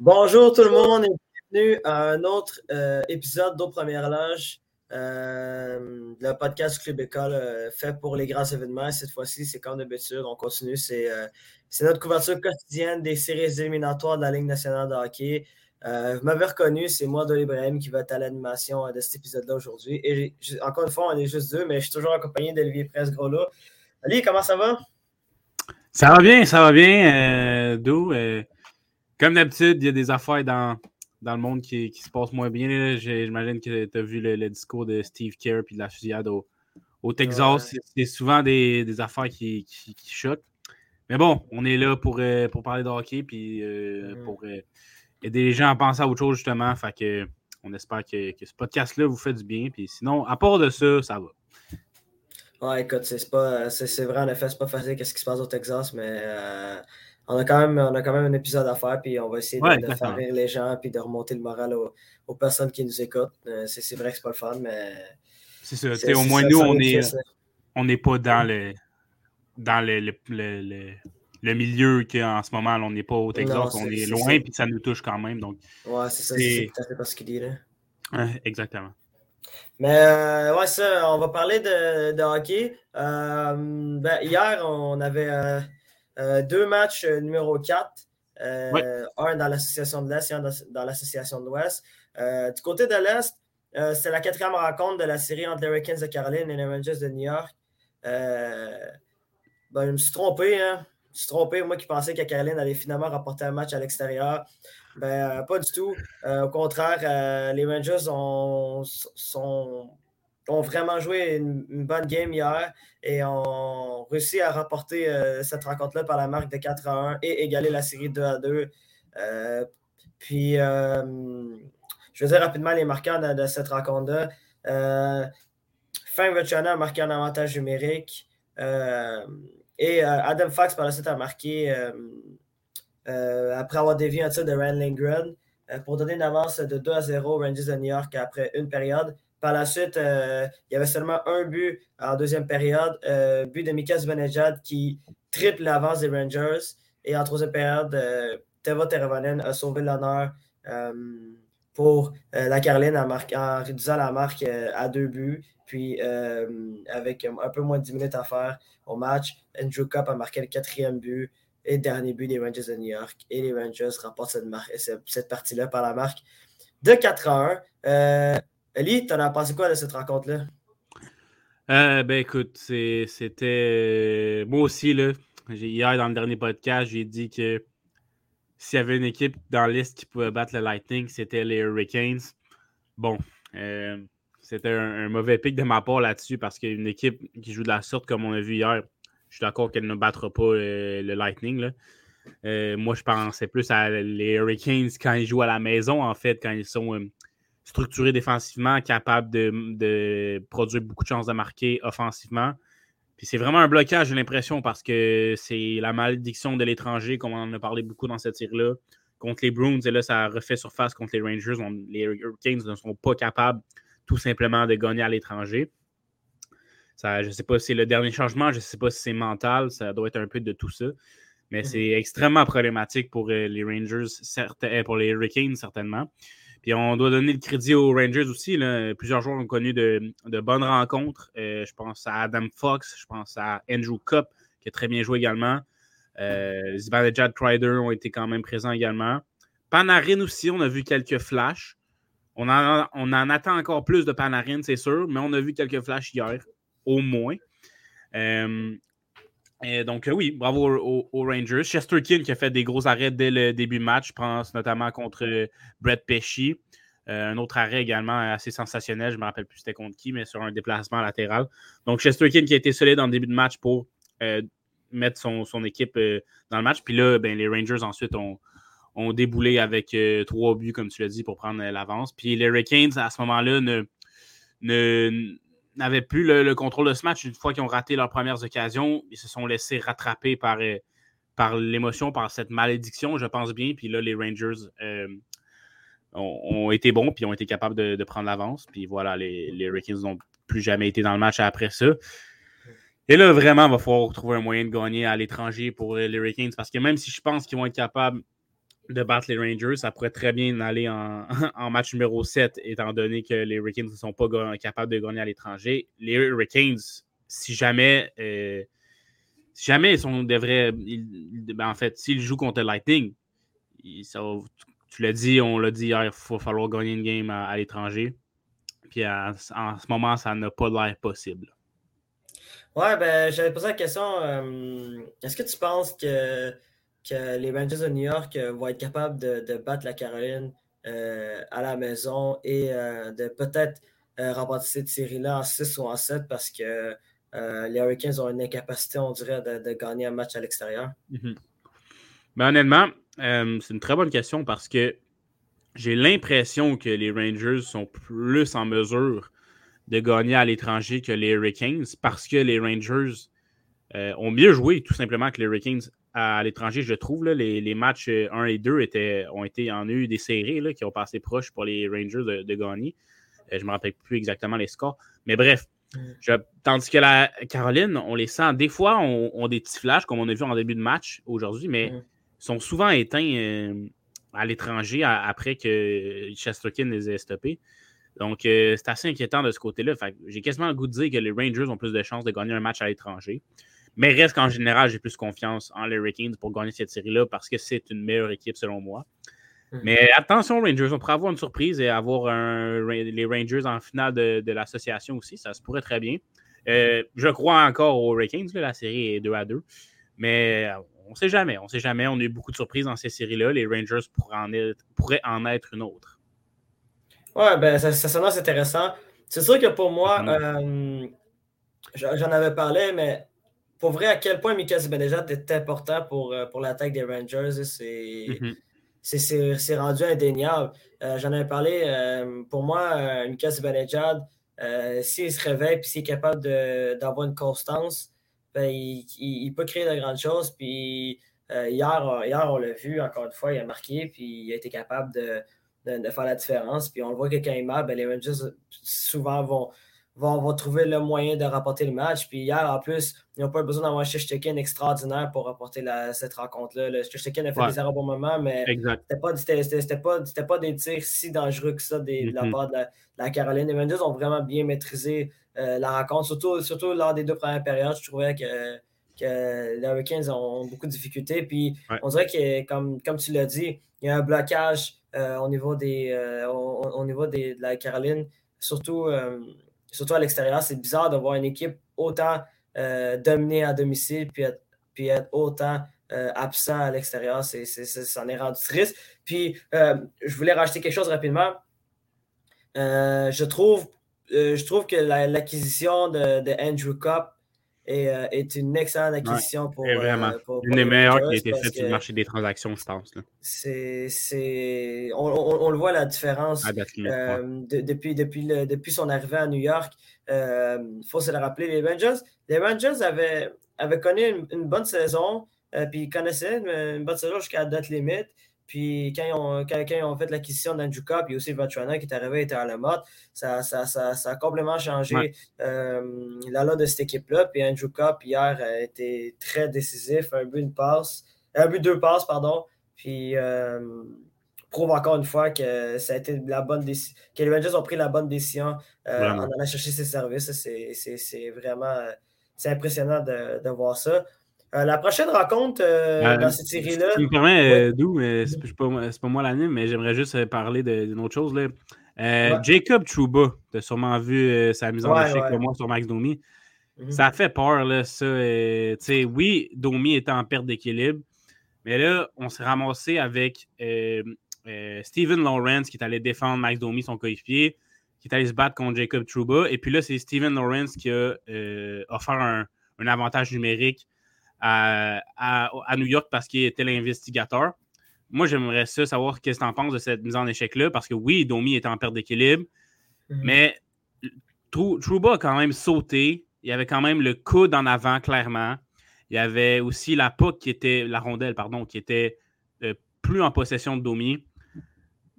Bonjour tout le monde et bienvenue à un autre euh, épisode d'Au Première Loge, euh, le podcast Club École euh, fait pour les grands événements. Cette fois-ci, c'est comme d'habitude, on continue. C'est notre couverture quotidienne des séries éliminatoires de la Ligue nationale de hockey. vous m'avez reconnu, c'est moi, Dolly Ibrahim, qui va être à l'animation de cet épisode-là aujourd'hui. Et encore une fois, on est juste deux, mais je suis toujours accompagné d'Olivier Presse-Groslo. Ali, comment ça va? Ça va bien, ça va bien, D'où? Comme d'habitude, il y a des affaires dans, dans le monde qui, qui se passent moins bien. J'imagine que tu as vu le, discours de Steve Kerr et de la fusillade au, au Texas. C'est souvent des, des affaires qui, qui, choquent. Mais bon, on est là pour, euh, pour parler de hockey puis euh, pour euh, aider les gens à penser à autre chose, justement. Fait que, on espère que, que ce podcast-là vous fait du bien. Puis sinon, à part de ça, ça va. Ouais, écoute, c'est pas c'est vrai, en effet, c'est pas facile qu'est-ce qui se passe au Texas, mais on a, quand même, on a quand même un épisode à faire, puis on va essayer de, faire rire les gens, puis de remonter le moral aux, personnes qui nous écoutent. Euh, c'est vrai que c'est pas le fun, mais. C'est ça. Au moins, nous, on n'est on n'est pas dans le dans le, le, le, milieu qu'en ce moment, on n'est pas au Texas, on est, loin, puis ça nous touche quand même. Donc, ouais, c'est ça, c'est tout à fait parce qu'il dit. exactement. Mais euh, ouais, ça, on va parler de, de hockey. Euh, ben, hier, on avait euh, deux matchs euh, numéro 4. Euh, un dans l'association de l'Est et un dans, l'association de l'Ouest. du côté de l'Est, c'est la quatrième rencontre de la série entre les Hurricanes de Caroline et les Rangers de New York. Ben, je me suis trompé. Hein? Je me suis trompé, moi qui pensais que Caroline allait finalement rapporter un match à l'extérieur. Ben, pas du tout. au contraire, les Rangers ont, sont, ont vraiment joué une, bonne game hier et ont réussi à remporter euh, cette rencontre-là par la marque de 4 à 1 et égaler la série 2 à 2. Euh, puis, euh, je vais dire rapidement les marqueurs de, cette rencontre-là. Frank Vachana a marqué un avantage numérique et Adam Fox par la suite a marqué après avoir dévié un tir de Rand Lindgren pour donner une avance de 2 à 0 aux Rangers de New York après une période. Par la suite, euh, il y avait seulement un but en deuxième période, euh, but de Mika Zibanejad qui triple l'avance des Rangers. Et en troisième période, euh, Teva Teravanen a sauvé l'honneur pour la Caroline en, réduisant la marque à deux buts. Puis, avec un peu moins de 10 minutes à faire au match, Andrew Cup a marqué le quatrième but et dernier but des Rangers de New York. Et les Rangers remportent cette, partie-là par la marque de 4 à 1. Ali, t'en as pensé quoi de cette rencontre-là? Euh, ben écoute, c'était. Moi aussi, là, hier dans le dernier podcast, j'ai dit que s'il y avait une équipe dans la liste qui pouvait battre le Lightning, c'était les Hurricanes. Bon, euh, c'était un, mauvais pic de ma part là-dessus parce qu'une équipe qui joue de la sorte comme on a vu hier, je suis d'accord qu'elle ne battra pas euh, le, Lightning. moi, je pensais plus à les Hurricanes quand ils jouent à la maison, en fait, quand ils sont structuré défensivement, capable de, produire beaucoup de chances de marquer offensivement. Puis c'est vraiment un blocage, j'ai l'impression, parce que c'est la malédiction de l'étranger, comme on en a parlé beaucoup dans cette tir-là, contre les Bruins. Et là, ça refait surface contre les Rangers. les Hurricanes ne sont pas capables tout simplement de gagner à l'étranger. je ne sais pas si c'est le dernier changement, je ne sais pas si c'est mental, ça doit être un peu de tout ça. Mais mm-hmm. c'est extrêmement problématique pour euh, les Rangers, euh, pour les Hurricanes certainement. Puis on doit donner le crédit aux Rangers aussi. Plusieurs joueurs ont connu de, bonnes rencontres. Euh, je pense à Adam Fox, je pense à Andrew Cup, qui a très bien joué également. Euh, Zibanejad Crider ont été quand même présents également. Panarin aussi, on a vu quelques flashs. On en, attend encore plus de Panarin, c'est sûr, mais on a vu quelques flashs hier, au moins. Euh, donc, euh, oui, bravo aux, Rangers. Chesterkin qui a fait des gros arrêts dès le début du match, je pense notamment contre euh, Brett Pesci. Euh, un autre arrêt également assez sensationnel, je ne me rappelle plus c'était contre qui, mais sur un déplacement latéral. Donc, Chesterkin qui a été solide le début de match pour mettre son, équipe dans le match. Puis là, ben, les Rangers ensuite ont, déboulé avec trois buts, comme tu l'as dit, pour prendre l'avance. Puis les Hurricanes, à ce moment-là, ne n'avaient plus le, contrôle de ce match. Une fois qu'ils ont raté leurs premières occasions, ils se sont laissés rattraper par, euh, l'émotion, par cette malédiction, je pense bien. Puis là, les Rangers euh, ont, été bons, puis ont été capables de, prendre l'avance. Puis voilà, les, les n'ont plus jamais été dans le match après ça. Et là, vraiment, il va falloir trouver un moyen de gagner à l'étranger pour les Hurricanes, parce que même si je pense qu'ils vont être capables de battre les Rangers, ça pourrait très bien aller en, match numéro 7, étant donné que les Hurricanes ne sont pas capables de gagner à l'étranger. Les Hurricanes, si jamais, euh, si jamais ils sont devraient, ben, en fait, s'ils jouent contre Lightning, tu l'as dit, on l'a dit hier, il va falloir gagner une game à, l'étranger. Puis en ce moment, ça n'a pas l'air possible. Ouais, ben, j'avais posé la question euh, est-ce que tu penses que que les Rangers de New York euh, vont être capables de, battre la Caroline euh, à la maison et euh, de peut-être remporter cette série-là en 6 ou en 7 parce que les Hurricanes ont une incapacité, on dirait, de, gagner un match à l'extérieur? Mhm. Ben, honnêtement, c'est une très bonne question parce que j'ai l'impression que les Rangers sont plus en mesure de gagner à l'étranger que les Hurricanes parce que les Rangers ont mieux joué tout simplement que les Hurricanes à l'étranger, je trouve. les, matchs 1 euh, et 2 étaient, ont été en eu des séries qui ont passé proche pour les Rangers de, gagner. Euh, je ne me rappelle plus exactement les scores. Mais bref, mm. tandis que la Caroline, on les sent. Des fois, on, on, des petits flashs, comme on a vu en début de match aujourd'hui, mais mm. sont souvent éteints euh, à l'étranger après que Chesterkin les ait stoppés. Donc, c'est assez inquiétant de ce côté-là. J'ai quasiment le goût de dire que les Rangers ont plus de chances de gagner un match à l'étranger. Mais reste qu'en général, j'ai plus confiance en les Hurricanes pour gagner cette série-là parce que c'est une meilleure équipe selon moi. Mhm. Mais attention, Rangers, on pourrait avoir une surprise et avoir les Rangers en finale de, l'association aussi. Ça se pourrait très bien. Euh, je crois encore aux Hurricanes, la série est 2 à 2. Mais on ne sait jamais. On ne sait jamais. On a eu beaucoup de surprises dans ces séries-là. Les Rangers pourraient en être, pourraient en être une autre. Ouais, ben ça, ça intéressant. C'est sûr que pour moi, euh, j'en avais parlé, mais pour vrai, à quel point Mika Zibanejad est important pour, euh, pour l'attaque des Rangers, mhm. c'est rendu indéniable. Euh, j'en avais parlé, euh, pour moi, Mika Zibanejad, s'il se réveille et s'il est capable d'avoir une constance, ben, il, peut créer de grandes choses. Puis hier, hier, on l'a vu, encore une fois, il a marqué, puis il a été capable de, faire la différence. Puis on le voit que quand il marque, ben, les Rangers souvent vont vont, trouver le moyen de rapporter le match. Puis hier, en plus, ils n'ont pas besoin d'avoir un Shishkin extraordinaire pour rapporter cette rencontre-là. Le Shishkin a fait des erreurs au bon moment, mais c'était pas, pas, pas, des tirs si dangereux que ça de la part de la, Caroline. Les Rangers ont vraiment bien maîtrisé euh, la rencontre, surtout, surtout lors des deux premières périodes. Je trouvais que, que les Hurricanes ont beaucoup de difficultés. Puis on dirait que, comme, comme tu l'as dit, il y a un blocage euh, au niveau, des, euh, au, niveau des, de la Caroline, surtout surtout à l'extérieur, c'est bizarre de voir une équipe autant euh, dominée à domicile puis être, puis être autant euh, absent à l'extérieur. C'est, ça en est rendu triste. Puis, euh, je voulais rajouter quelque chose rapidement. je, trouve, je trouve que l'acquisition de, de, Andrew Cup euh, est, une excellente acquisition pour. vraiment. Euh, une des meilleures qui a été faite sur le marché des transactions, je pense. C'est, on, le voit la différence euh, depuis, depuis, depuis son arrivée à New York. Il faut se le rappeler, les Rangers, les Rangers avaient, avaient connu une, bonne saison, puis ils connaissaient une, bonne saison jusqu'à la date limite. Puis quand ils ont, quand, fait l'acquisition d'Andrew Cup, il y a aussi Vatrana qui est arrivé, était à la mode, ça, ça, ça, ça a complètement changé euh, la de cette équipe-là. Puis Andrew Cup, hier, a été très décisif, un but, une passe, un but, deux passes, pardon. Puis euh, prouve encore une fois que ça a été la bonne décision, que les Rangers ont pris la bonne décision euh, en allant chercher ses services. C'est vraiment c'est impressionnant de, de voir ça. Euh, la prochaine rencontre euh, dans cette série-là. Tu me permets, Dou, mais c'est pas, pas, moi l'anime, mais j'aimerais juste euh, parler d'une autre chose. Là. Jacob Trouba, tu as sûrement vu sa mise en échec ouais. moi sur Max Domi. Mhm. Ça fait peur, là, ça. oui, Domi était en perte d'équilibre, mais là, on s'est ramassé avec Steven Lawrence qui est allé défendre Max Domi, son coéquipier, qui est allé se battre contre Jacob Trouba. Et puis là, c'est Steven Lawrence qui a offert un, un avantage numérique à, New York parce qu'il était l'investigateur. Moi, j'aimerais ça savoir qu'est-ce que tu en penses de cette mise en échec-là, parce que oui, Domi est en perte d'équilibre, mhm. mais Trouba a quand même sauté. Il y avait quand même le coude en avant, clairement. Il y avait aussi la puck qui était, la rondelle, pardon, qui était euh, plus en possession de Domi.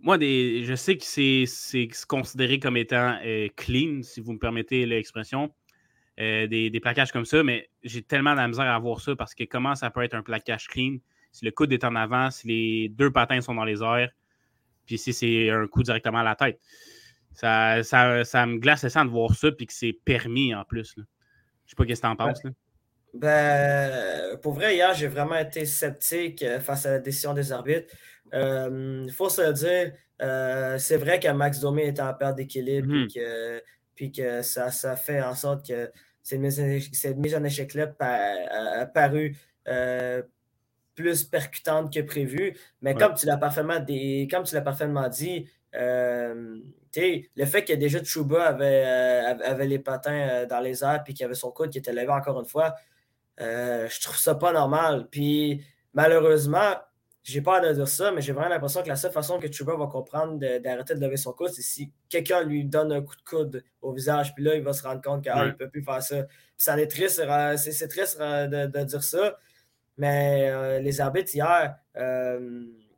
Moi, des, je sais que c'est considéré comme étant euh, clean, si vous me permettez l'expression, euh, des, des, plaquages comme ça, mais j'ai tellement de la misère à voir ça parce que comment ça peut être un plaquage clean si le coude est en avant, si les deux patins sont dans les airs, puis si c'est un coup directement à la tête. Ça, ça, ça me glace le sang de voir ça, puis que c'est permis en plus. Là. Je sais pas qu'est-ce que tu en penses. Ben, pour vrai, hier, j'ai vraiment été sceptique euh, face à la décision des arbitres. Il euh, faut se le dire, euh, c'est vrai que Max Domi est en perte d'équilibre, puis mhm. que, puis que ça, ça, fait en sorte que cette mise, en échec-là a, paru plus percutante que prévu. Mais comme tu l'as parfaitement, comme tu l'as parfaitement dit, le fait que déjà Chuba avait, avait les patins dans les airs puis qu'il avait son coude qui était levé encore une fois, euh, je trouve ça pas normal. Puis malheureusement, j'ai pas à dire ça, mais j'ai vraiment l'impression que la seule façon que Chuba va comprendre d'arrêter de, lever son coude, c'est si quelqu'un lui donne un coup de coude au visage, puis là, il va se rendre compte qu'il ne peut plus faire ça. Puis ça est triste, euh, c'est triste euh, de, dire ça, mais les arbitres hier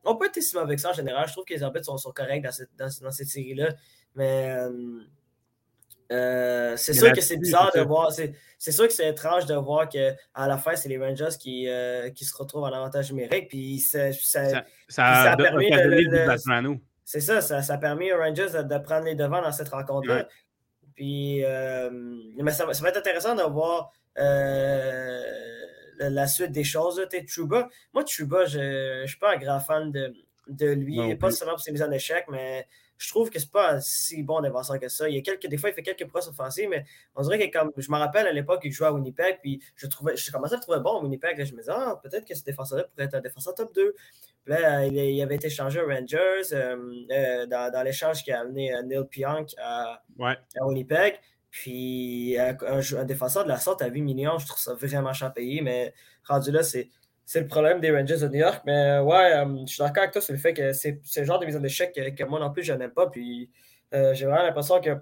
n'ont pas été si mauvais que ça en général. Je trouve que les arbitres sont, sont corrects dans cette, dans cette série-là, mais euh, c'est sûr que c'est bizarre de voir. C'est sûr que c'est étrange de voir qu'à la fin, c'est les Rangers qui, euh, qui se retrouvent en avantage numérique. Puis ça, ça, ça, a permis C'est ça, ça, a permis aux Rangers de, prendre les devants dans cette rencontre-là. Puis, euh, mais ça, va être intéressant de voir la, suite des choses. Moi, Chuba, je ne suis pas un grand fan de, de lui, pas seulement pour ses mises en échec, mais je trouve que c'est pas si bon défenseur que ça. Il y a quelques, des fois, il fait quelques presses offensives, mais on dirait que comme je me rappelle à l'époque, il jouait à Winnipeg, puis je trouvais, je commençais à le trouver bon à Winnipeg. Là, je me disais, ah, peut-être que ce défenseur-là pourrait être un défenseur top 2. Puis là, il, avait été changé aux Rangers euh, euh, dans, dans l'échange qui a amené euh, Neil Pionk à, Winnipeg. Puis un, un, défenseur de la sorte à 8 millions, je trouve ça vraiment cher payé, mais rendu là, c'est c'est le problème des Rangers de New York. Mais euh, ouais, euh, je suis d'accord avec toi sur le fait que c'est le genre de mise en échec que, moi non plus, je n'aime pas. Puis euh, j'ai vraiment l'impression que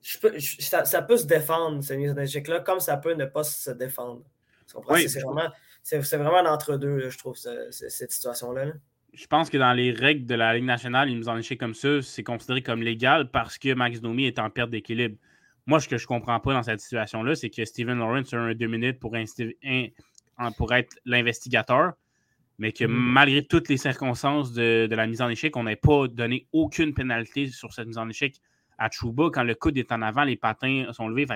ça, peut se défendre, ces mises en échec-là, comme ça peut ne pas se défendre. c'est vraiment, vraiment l'entre-deux, je trouve, cette situation-là. Je pense que dans les règles de la Ligue nationale, une mise en échec comme ça, c'est considéré comme légal parce que Max Domi est en perte d'équilibre. Moi, ce que je ne comprends pas dans cette situation-là, c'est que Steven Lawrence a un deux minutes pour pour être l'investigateur, mais que mm. malgré toutes les circonstances de, la mise en échec, on n'ait pas donné aucune pénalité sur cette mise en échec à Chuba. Quand le coude est en avant, les patins sont levés.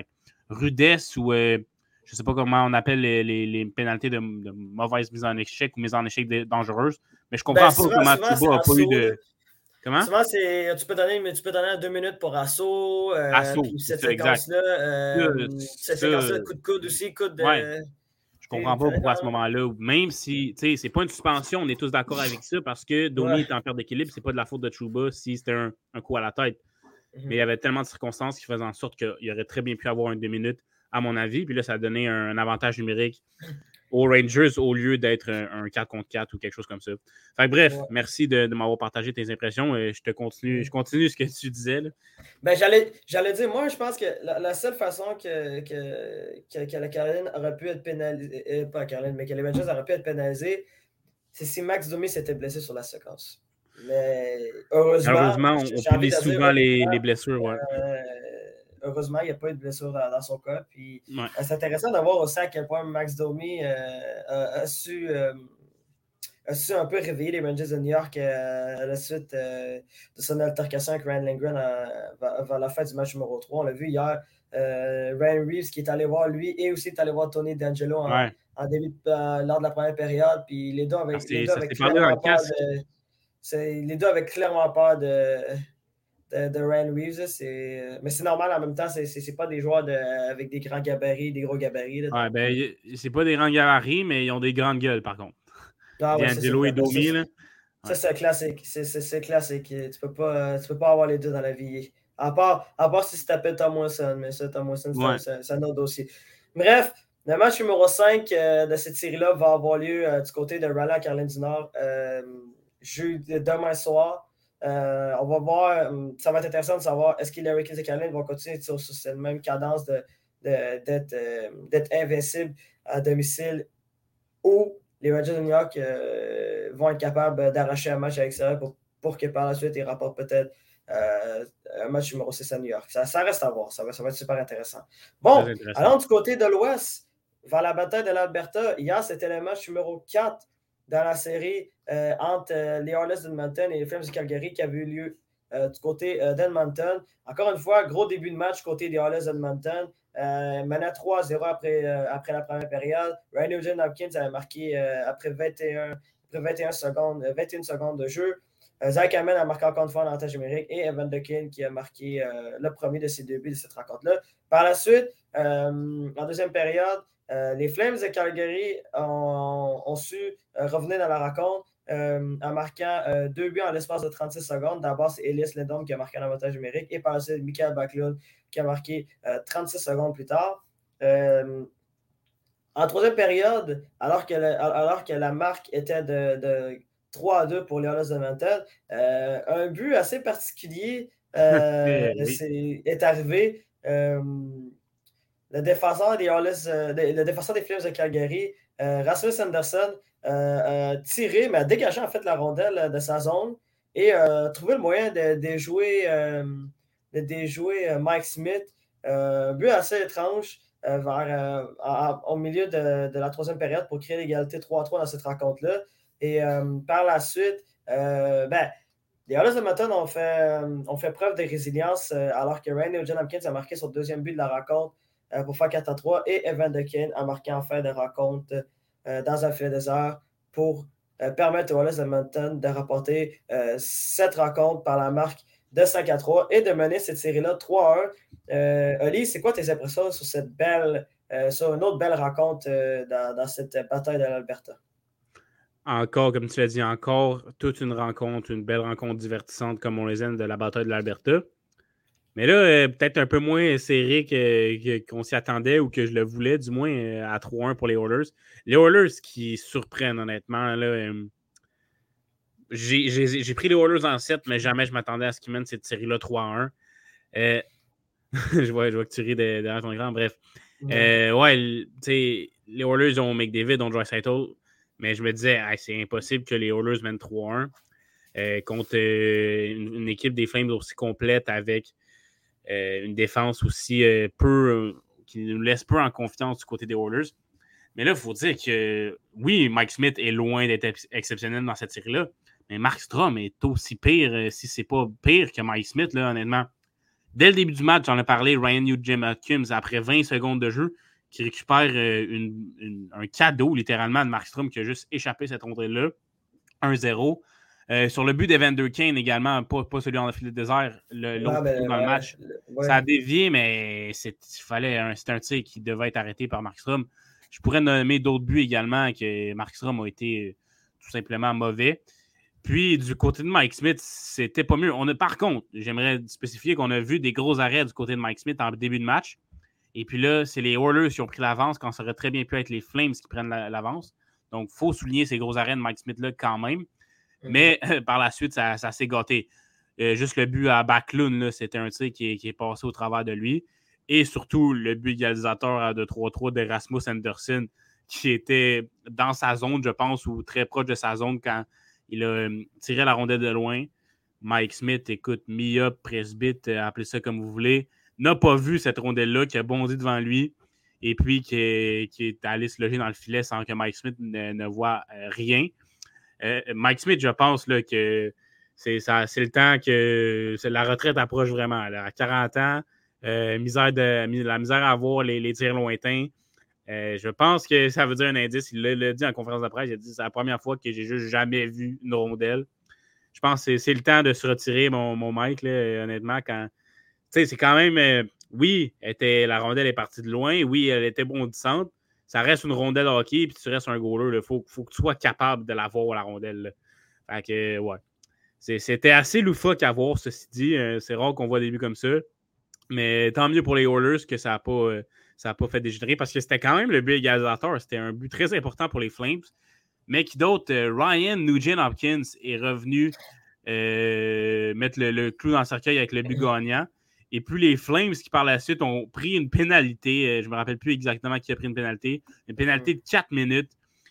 rudesse ou euh, je ne sais pas comment on appelle les, pénalités de, mauvaise mise en échec ou mise en échec dangereuse, mais je comprends ben, pas comment Chuba n'a pas eu de. Comment? Souvent, tu peux donner, tu peux donner deux minutes pour assaut. Euh, assaut, cette séquence-là. Euh, cette séquence-là, coup de coude aussi, coude de comprends pas pourquoi à ce moment-là, même si, tu sais, c'est pas une suspension, on est tous d'accord avec ça parce que Domi est en perte d'équilibre, c'est pas de la faute de Chuba si c'était un, coup à la tête. Mhm. Mais il y avait tellement de circonstances qui faisaient en sorte qu'il aurait très bien pu avoir un deux minutes, à mon avis. Puis là, ça a donné un avantage numérique aux Rangers au lieu d'être un, 4 contre 4 ou quelque chose comme ça. Fait bref, merci de, m'avoir partagé tes impressions. Et je te continue, je continue ce que tu disais. Ben, j'allais, dire, moi, je pense que la, seule façon que, que, la Caroline aurait pu être pénalisée, euh, pas Caroline, mais que les Rangers auraient pu être pénalisés, c'est si Max Domi s'était blessé sur la séquence. Mais heureusement. Heureusement, on, on souvent les, les, blessures. Ouais. Euh, heureusement, il n'y a pas eu de blessure dans, son cas. Puis, euh, c'est intéressant de voir aussi à quel point Max Domi euh, a, su, euh, a, su, un peu réveiller les Rangers de New York à la suite de son altercation avec Ryan Lindgren avant la fin du match numéro 3. On l'a vu hier. Ryan Reeves qui est allé voir lui et aussi est allé voir Tony D'Angelo en, début lors de la première période. Puis les deux avec, ah, les deux avec clairement peur de, les deux avaient clairement peur de de, Ryan Reeves. Euh, mais c'est normal en même temps, c'est pas des joueurs avec des grands gabarits, des gros gabarits. ouais, ben, c'est pas des grands gabarits, mais ils ont des grandes gueules par contre. Ah, ouais, et Domi. Là. Ça, c'est classique. C'est classique. Tu peux, pas, tu peux pas avoir les deux dans la vie. À part, à part si tu t'appelles Tom Wilson, mais ça, Tom Wilson, c'est un autre dossier. Bref, le match numéro 5 euh, de cette série-là va avoir lieu euh, du côté de Raleigh, Caroline du Nord, demain soir. On va voir, ça va être intéressant de savoir est-ce que de Caroline vont continuer sur, cette même cadence d'être invincible à domicile ou les Rangers de New York vont être capables d'arracher un match avec ça pour, pour que par la suite ils rapportent peut-être euh, un match numéro 6 à New York. Ça, reste à voir. Ça va, ça va être super intéressant. Bon, allons du côté de l'Ouest, vers la bataille de l'Alberta. Hier, c'était le match numéro 4 dans la série euh, entre euh, les Oilers d'Edmonton et les Flames de Calgary qui avait eu lieu du côté d'Edmonton. Encore une fois, gros début de match côté des Oilers d'Edmonton. Euh, 3-0 après, après la première période. Ryan Nugent Hopkins avait marqué après 21, après 21 secondes, 21 secondes de jeu. Euh, Zach Hammond a marqué encore une fois en avantage numérique et Evan Dekin qui a marqué euh, le premier de ces deux buts de cette rencontre-là. Par la suite, euh, en deuxième période, les Flames de Calgary ont, su revenir dans la rencontre en marquant deux buts en l'espace de 36 secondes. D'abord, c'est Elias Lindholm qui a marqué un avantage numérique et par la suite, Michael Backlund qui a marqué 36 secondes plus tard. en troisième période, alors que, alors que la marque était de 3 à 2 pour les Oilers de Mantel. Euh, un but assez particulier euh, est, arrivé. Euh, le défenseur des le défenseur des Flames de Calgary, Rasmus Anderson, a tiré, mais a dégagé en fait la rondelle de sa zone et a trouvé le moyen de déjouer, de Mike Smith. but assez étrange. au milieu de, la troisième période pour créer l'égalité 3-3 dans cette rencontre-là. Et euh, par la suite, euh, ben, les Oilers de ont fait, euh, preuve de résilience alors que Ryan Eugene Hopkins a marqué son deuxième but de la rencontre pour faire 4 à 3 et Evan Dekin a marqué en fin de rencontre dans un filet désert pour permettre aux de Mountain de rapporter cette rencontre par la marque de 5 à 3 et de mener cette série-là 3 à 1. Oli, c'est quoi tes impressions sur cette belle, sur une autre belle rencontre dans, dans, cette bataille de l'Alberta? encore, comme tu l'as dit, encore toute une rencontre, une belle rencontre divertissante comme on les aime de la bataille de l'Alberta. Mais là, euh, peut-être un peu moins serré qu'on s'y attendait ou que je le voulais, du moins euh, à 3-1 pour les Oilers. Les Oilers qui surprennent, honnêtement. Là, euh, j'ai pris les Oilers en 7, mais jamais je m'attendais à ce qu'ils mènent cette série-là 3-1. je, vois, je vois que tu ris derrière ton écran. Bref. Ouais, ouais les Oilers ont McDavid, ont Joyce Saito. Mais je me disais, c'est impossible que les Oilers mènent 3-1 euh, contre euh, une, équipe des Flames aussi complète avec euh, une défense aussi peu qui nous laisse peu en confiance du côté des Oilers. Mais là, il faut dire que oui, Mike Smith est loin d'être exceptionnel dans cette série-là, mais Mark Strom est aussi pire, si c'est pas pire que Mike Smith, là, honnêtement. Dès le début du match, j'en ai parlé, Ryan Nugent Hopkins, après 20 secondes de jeu, qui récupère euh, un cadeau littéralement de Markstrom qui a juste échappé cette rondelle-là. 1-0. Euh, sur le but d'Evander Kane également, pas, celui en filet de désert, l'autre ben, dans le match. Ça a dévié, mais fallait c'était un tir qui devait être arrêté par Markstrom. Je pourrais nommer d'autres buts également que Markstrom a été euh, tout simplement mauvais. Puis du côté de Mike Smith, c'était pas mieux. On a, par contre, j'aimerais spécifier qu'on a vu des gros arrêts du côté de Mike Smith en début de match. Et puis là, c'est les Oilers qui ont pris l'avance quand ça aurait très bien pu être les Flames qui prennent l'avance. Donc, il faut souligner ces gros arènes de Mike Smith-là quand même. Mais par la suite, ça, s'est gâté. Euh, juste le but à Backlund, c'était un tir qui est, passé au travers de lui. Et surtout, le but égalisateur de 3-3 d'Erasmus Anderson, qui était dans sa zone, je pense, ou très proche de sa zone quand il a euh, tiré la rondelle de loin. Mike Smith, écoute, Mia, presbyte, euh, appelez ça comme vous voulez n'a pas vu cette rondelle-là, qui a bondi devant lui et puis qui est, allé se loger dans le filet sans que Mike Smith ne, voit euh, rien. Euh, Mike Smith, je pense là, que c'est le temps que la retraite approche vraiment. À 40 ans, euh, misère de, la misère à avoir les, tirs lointains. je pense que ça veut dire un indice. Il l'a dit en conférence de presse. Il a dit c'est la première fois que j'ai juste jamais vu une rondelle. Je pense que c'est le temps de se retirer, mon, mon Mike, honnêtement, quand, c'est quand même. Euh, oui, était, la rondelle est partie de loin. Oui, elle était bondissante. Ça reste une rondelle hockey, puis tu restes un goaler. Il faut, que tu sois capable de la voir, la rondelle. Fait que, ouais. C'était assez loufoque à voir, ceci dit. Euh, c'est rare qu'on voit des buts comme ça. Mais tant mieux pour les Oilers que ça n'a pas, euh, pas fait dégénérer parce que c'était quand même le but égalisateur. C'était un but très important pour les Flames. Mais qui d'autre Ryan Nugent Hopkins est revenu euh, mettre le, clou dans le cercueil avec le but gagnant. Et puis les Flames qui par la suite ont pris une pénalité, euh, je ne me rappelle plus exactement qui a pris une pénalité, une pénalité de 4 minutes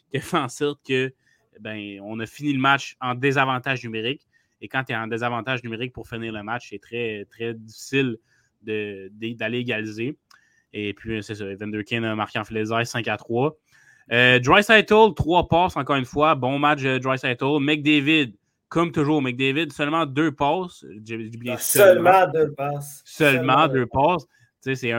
qui a fait en sorte que ben, on a fini le match en désavantage numérique. Et quand tu es en désavantage numérique pour finir le match, c'est très, très difficile d'aller égaliser. Et puis, c'est ça, Evander Kane a marqué en filet 5 à 3. Euh, Dry 3 passes encore une fois. Bon match de Dry McDavid, comme toujours, McDavid, seulement deux passes. Ah, seulement, deux passes. Seulement, deux passes. C'est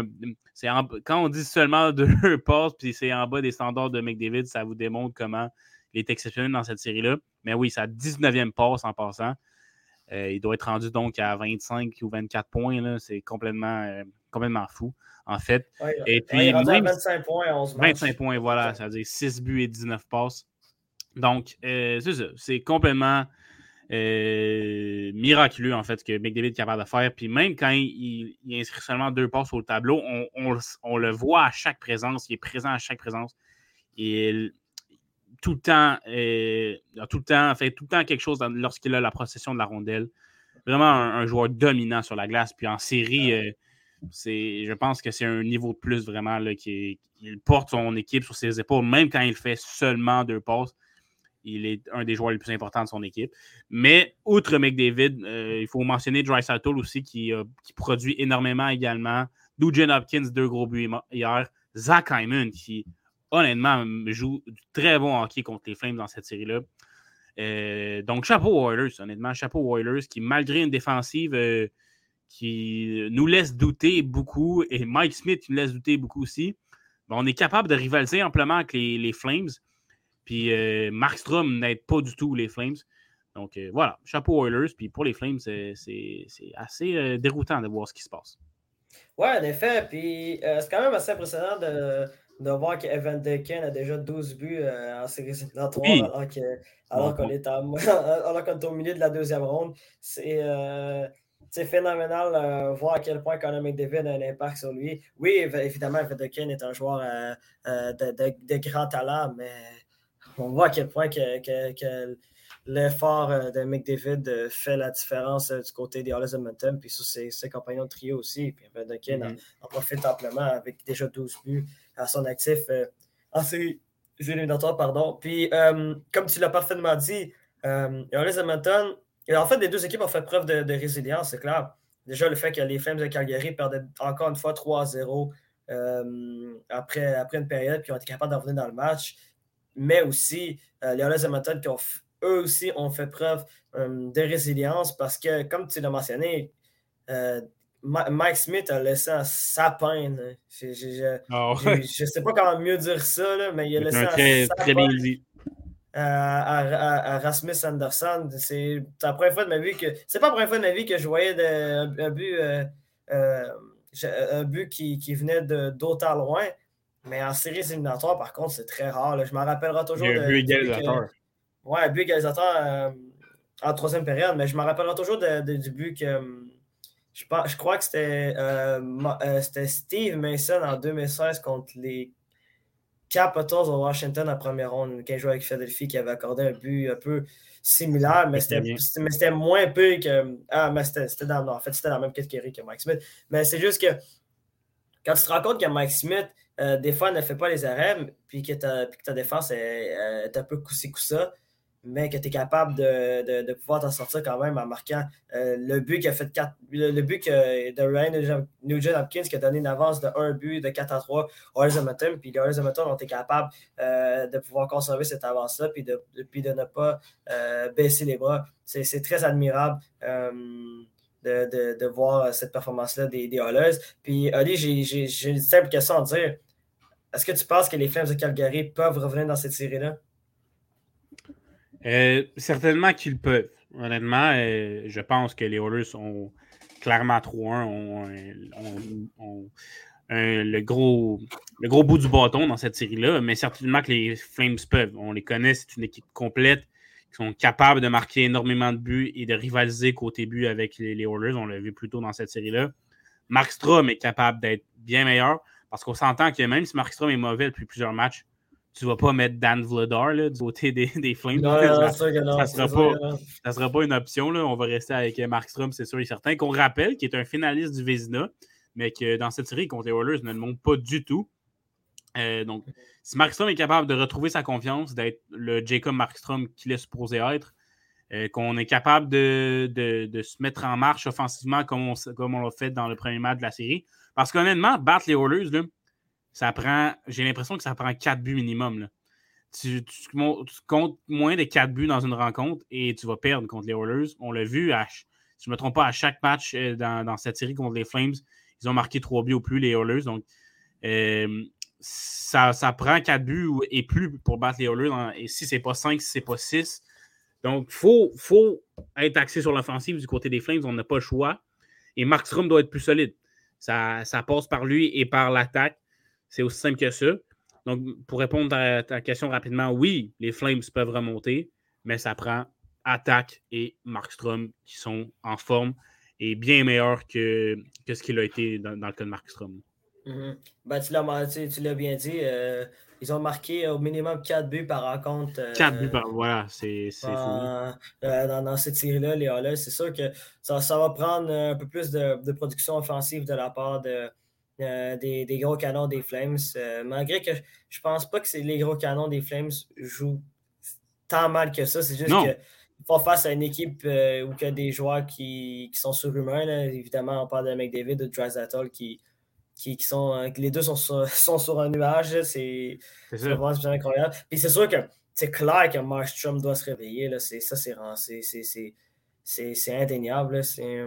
quand on dit seulement deux passes, puis c'est en bas des standards de McDavid, ça vous démontre comment il est exceptionnel dans cette série-là. Mais oui, sa 19e passe en passant. Euh, il doit être rendu donc à 25 ou 24 points. C'est complètement, euh, complètement fou, en fait. et puis, il 25 points 11 25 points, voilà. C'est-à-dire 6 buts et 19 passes. Donc, euh, c'est ça. C'est complètement miraculeux, en fait, que McDavid est capable de faire. Puis même quand il, inscrit seulement deux passes le tableau, on, on, le voit à chaque présence. Il est présent à chaque présence. Il, tout le temps, euh, tout le temps, fait tout le temps quelque chose lorsqu'il a la possession de la rondelle. Vraiment un, joueur dominant sur la glace. Puis en série, euh, c'est, je pense que c'est un niveau de plus vraiment là, qui il porte son équipe sur ses épaules, même quand il fait seulement deux passes. Il est un des joueurs les plus importants de son équipe. Mais outre McDavid, euh, il faut mentionner Dry aussi qui, qui produit énormément également. Dujan Hopkins, deux gros buts hier. Zach Hyman qui honnêtement, joue du très bon hockey contre les Flames dans cette série-là. Euh, donc, chapeau Oilers, honnêtement, chapeau Oilers, qui, malgré une défensive euh, qui nous laisse douter beaucoup, et Mike Smith nous laisse douter beaucoup aussi, ben, on est capable de rivaliser amplement avec les, Flames. Puis euh, Markstrom n'aide pas du tout les Flames. Donc voilà, chapeau Oilers. Puis pour les Flames, c'est assez déroutant de voir ce qui se passe. Oui, en effet. Puis c'est quand même assez impressionnant de, de voir qu'Evan Decken a déjà 12 buts euh, en série éliminatoire alors qu'on est, est, au milieu de la deuxième ronde. C'est euh, phénoménal euh, voir à quel point Conor McDavid a un impact sur lui. Oui, évidemment, Evan Decken est un joueur de, de, grand talent, mais on voit à quel point que, que, l'effort de McDavid fait la différence du côté des Oilers Edmonton, puis sur ses, ses, compagnons de trio aussi. Puis Evan Decken mm-hmm. en, en, profite amplement avec déjà 12 buts à son actif euh, en série éliminatoires. Pardon. Puis, euh, comme tu l'as parfaitement dit, euh, les Edmonton, en fait, les deux équipes ont fait preuve de, résilience, c'est clair. Déjà, le fait que les Flames de Calgary perdaient encore une fois 3-0 après, après une période, puis ont été capables d'en revenir dans le match. Mais aussi, les Oilers qui ont, eux aussi, ont fait preuve de résilience parce que, comme tu l'as mentionné, Mike Smith a laissé un sapin. Je ne sais pas comment mieux dire ça, mais il a laissé un, très, sapin très bien À, Rasmus Anderson. C'est la première fois de ma vie que. C'est pas la première fois de ma vie que je voyais un, but, euh, euh, un but qui, qui venait d'autant loin. Mais en série éliminatoire, par contre, c'est très rare. Je me rappellerai toujours. Il y a un but égalisateur. Un but égalisateur euh, en troisième période, mais je me rappellerai toujours du but que je, je crois que euh, euh, c'était Steve Mason en 2016 contre les Capitals de Washington en première ronde, qui jouait avec Philadelphie, qui avait accordé un but un peu similaire, mais c'était moins peu que. Ah, mais c'était dans, en fait, c'était dans la même catégorie que Mike Smith. Mais c'est juste que quand tu te rends compte que Mike Smith, euh, des fois, ne fait pas les arrêts, puis que ta, que défense est, est un peu coussi-coussa, mais que tu es capable de, pouvoir t'en sortir quand même en marquant euh, le but fait 4, le, but de Ryan Nugent Hopkins qui a donné une avance de 1 but de 4 à 3 aux Edmonton. Puis les Edmonton ont été capables euh, de pouvoir conserver cette avance-là puis de, ne pas euh, baisser les bras. C'est très admirable. De, voir cette performance-là des, des. Puis, Ali, j'ai une simple question à dire. Est-ce que tu penses que les Flames de Calgary peuvent revenir dans cette série-là? Euh, certainement qu'ils peuvent. Honnêtement, euh, je pense que les Oilers sont clairement 3-1, ont, le, gros, le gros bout du bâton dans cette série-là, mais certainement que les Flames peuvent. On les connaît, c'est une équipe complète qui sont capables de marquer énormément de buts et de rivaliser côté but avec les, les Oilers. On l'a vu plus tôt dans cette série-là. Markstrom est capable d'être bien meilleur parce qu'on s'entend que même si Markstrom est mauvais depuis plusieurs matchs, tu vas pas mettre Dan Vladar du côté des, des Flames. Non, ça, ne sera, pas, sera pas une option. Là. On va rester avec Markstrom, c'est sûr et certain. Qu'on rappelle qu'il est un finaliste du Vézina, mais que dans cette série contre les Oilers ne le montre pas du tout. Euh, donc, si Markstrom est capable de retrouver sa confiance, d'être le Jacob Markstrom qu'il est supposé être, euh, qu'on est capable de, de, se mettre en marche offensivement comme on, comme on l'a fait dans le premier match de la série. Parce qu'honnêtement, battre les Oilers, ça prend, j'ai l'impression que ça prend 4 buts minimum. Tu, comptes moins de 4 buts dans une rencontre et tu vas perdre contre les Oilers. On l'a vu, si je ne me trompe pas, à chaque match euh, dans, cette série contre les Flames, ils ont marqué 3 buts au plus, les Oilers. Donc, euh, ça, prend 4 buts et plus pour battre les Oilers. et si c'est pas 5, si c'est pas 6. Donc, il faut, faut être axé sur l'offensive du côté des Flames. On n'a pas le choix. Et Markstrom doit être plus solide. Ça, passe par lui et par l'attaque. C'est aussi simple que ça. Donc, pour répondre à ta question rapidement, oui, les Flames peuvent remonter, mais ça prend Attaque et Markstrom qui sont en forme et bien meilleurs que, que ce qu'il a été dans, le cas de Markstrom. Mm-hmm. ben, tu l'as bien dit. Euh, ils ont marqué au minimum 4 buts par rencontre. 4 euh, buts par. Voilà, c'est fou. Euh, dans, cette série-là, les c'est sûr que ça, ça, va prendre un peu plus de, de production offensive de la part de, euh, des, gros canons des Flames. Malgré que je pense pas que les gros canons des Flames jouent tant mal que ça. C'est juste qu'ils font face à une équipe où il y a des joueurs qui, sont surhumains. Évidemment, on parle de McDavid ou de Drysaddle qui, qui, sont. les deux sont sur, sont sur un nuage. C'est vraiment incroyable. Puis c'est sûr que c'est clair que Markstrom doit se réveiller. Là. Ça, c'est indéniable. C'est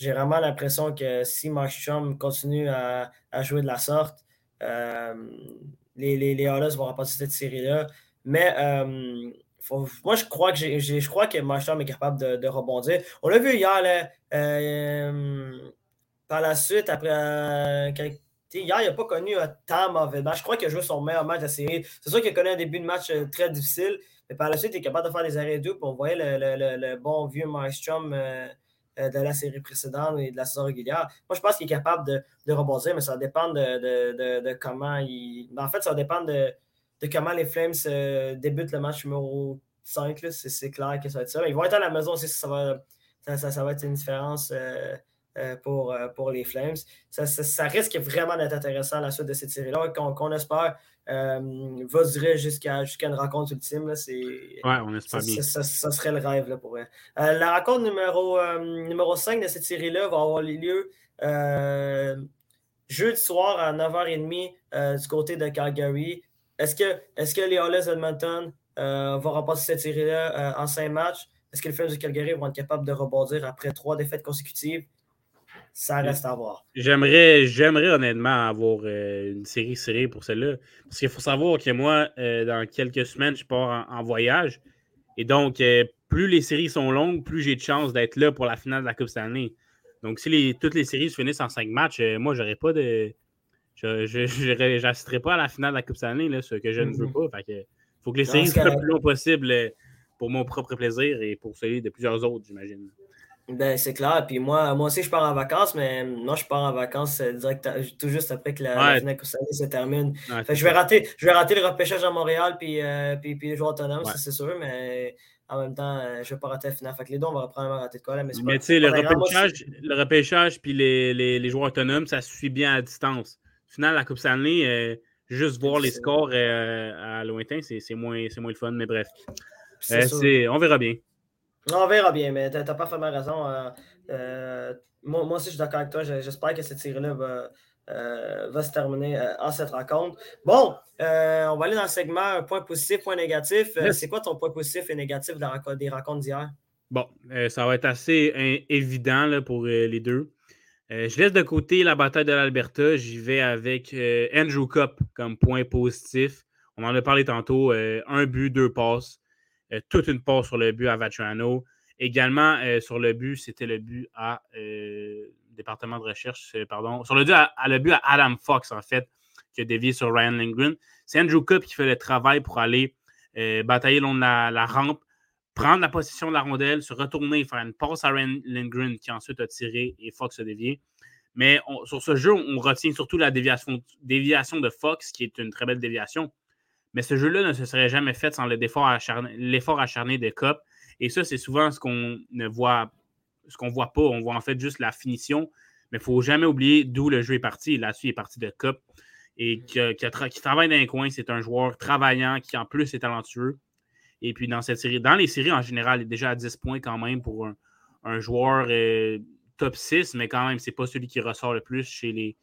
j'ai vraiment l'impression que si Markstrom continue à, jouer de la sorte, euh, les, les, les vont remporter cette série-là. Mais euh, moi, je crois que je crois que Markstrom est capable de, rebondir. On l'a vu hier, euh, par la suite, après. hier, il n'a pas connu un tant mauvais match. Je crois qu'il a joué son meilleur match de la série. C'est sûr qu'il a connu un début de match très difficile, mais par la suite, il est capable de faire des arrêts doux. On voyait le, bon vieux Markstrom euh, de la série précédente et de la saison régulière. Moi, je pense qu'il est capable de, de, rebondir, mais ça dépend de, comment il. En fait, ça dépend de, comment les Flames euh, débutent le match numéro 5. C'est clair que ça va être ça. ils vont être à la maison aussi, ça va, ça, va être une différence. Euh, pour, pour les Flames. Ça, risque vraiment d'être intéressant la suite de cette série-là, qu'on espère euh, va durer jusqu'à une rencontre ultime. Là, ouais, on espère bien. Ça, serait le rêve là, pour eux. la rencontre numéro, euh, numéro 5 de cette série-là va avoir lieu euh, jeudi soir à 9h30 du côté de Calgary. Est-ce que, est que les Oilers Edmonton vont remporter cette série-là en 5 matchs? Est-ce que les Flames de Calgary vont être capables de rebondir après trois défaites consécutives? Ça reste à voir. J'aimerais, j'aimerais honnêtement avoir euh, une série serrée pour celle-là. Parce qu'il faut savoir que moi, euh, dans quelques semaines, je pars en, voyage. Et donc, euh, plus les séries sont longues, plus j'ai de chances d'être là pour la finale de la Coupe Stanley. Donc, si les, toutes les séries se finissent en cinq matchs, moi, j'aurais pas de. Je n'assisterai pas à la finale de la Coupe Stanley, là, ce que je ne veux mm-hmm. pas. Il faut que les séries soient le plus long possible pour mon propre plaisir et pour celui de plusieurs autres, j'imagine. Ben, c'est clair. Puis moi, moi aussi, je pars en vacances, mais moi, je pars en vacances euh, direct, tout juste après que la, ouais. se termine. je, vais rater, je vais rater le repêchage à Montréal puis, euh, puis, puis, les joueurs autonomes, c'est sûr, mais en même temps, euh, je ne vais pas rater la finale. Fait que les deux, on va probablement rater de quoi. Là, mais, mais tu sais, le, repêchage, le repêchage puis les, les, les, joueurs autonomes, ça suit bien à distance. Final, la Coupe Stanley, juste voir les scores à lointain, c'est moins, moins le fun, mais bref. on verra bien. On verra bien, mais pas parfaitement raison. Euh, euh, moi, aussi, je suis d'accord avec toi. J'espère que cette série-là va, euh, se terminer en cette rencontre. Bon, on va aller dans le segment point positif, point négatif. C'est quoi ton point positif et négatif des rencontres d'hier? Bon, ça va être assez évident là, pour les deux. je laisse de côté la bataille de l'Alberta. J'y vais avec Andrew Cup comme point positif. On en a parlé tantôt. un but, deux passes. Euh, toute une passe sur le but à Vatrano. Également, euh, sur le but, c'était le but à euh, département de recherche, pardon, sur le but à, le but à Adam Fox, en fait, qui a dévié sur Ryan Lindgren. C'est Andrew Cup qui fait le travail pour aller batailler long la, la, rampe, prendre la position de la rondelle, se retourner, faire une passe à Ryan Lindgren qui ensuite a tiré et Fox a dévié. Mais sur ce jeu, on retient surtout la déviation de Fox, qui est une très belle déviation. Mais ce jeu-là ne se serait jamais fait sans l'effort acharné, de Cup. Et ça, c'est souvent ce qu'on ne voit, ce qu'on voit pas. On voit en fait juste la finition. Mais il ne faut jamais oublier d'où le jeu est parti. Là-dessus, il est parti de Cup. Et qui, travaille dans les coins. C'est un joueur travaillant qui, en plus, est talentueux. Et puis, dans cette série, dans les séries en général, il est déjà à 10 points quand même pour un, joueur euh, top 6, mais quand même, c'est pas celui qui ressort le plus chez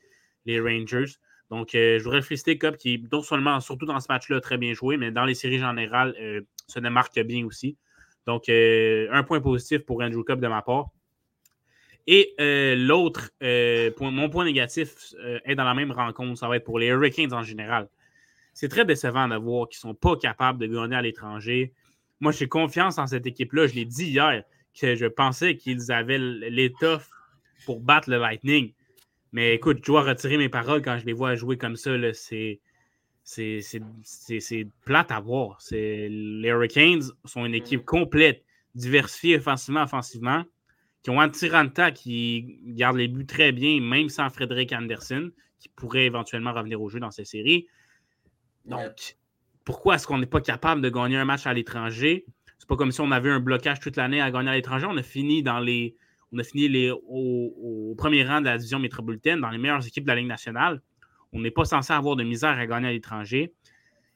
les Rangers. Donc, euh, je voudrais féliciter Cup qui, non seulement, surtout dans ce match-là, très bien joué, mais dans les séries générales, euh, se démarque bien aussi. Donc, euh, un point positif pour Andrew Cup de ma part. Et l'autre, mon point négatif est dans la même rencontre, ça va être pour les Hurricanes en général. C'est très décevant de voir qu'ils ne sont pas capables de gagner à l'étranger. Moi, j'ai confiance en cette équipe-là. Je l'ai dit hier que je pensais qu'ils avaient l'étoffe pour battre le Lightning. Mais écoute, je dois retirer mes paroles quand je les vois jouer comme ça. C'est plate à voir. Les Hurricanes sont une équipe complète, diversifiée offensivement, offensivement, qui ont un Tiranta qui garde les buts très bien, même sans Frédéric Anderson, qui pourrait éventuellement revenir au jeu dans ces séries. Donc, pourquoi est-ce qu'on n'est pas capable de gagner un match à l'étranger? C'est pas comme si on avait un blocage toute l'année à gagner à l'étranger. On a fini dans les on a fini les, au, premier rang de la division métropolitaine, dans les meilleures équipes de la Ligue nationale. On n'est pas censé avoir de misère à gagner à l'étranger.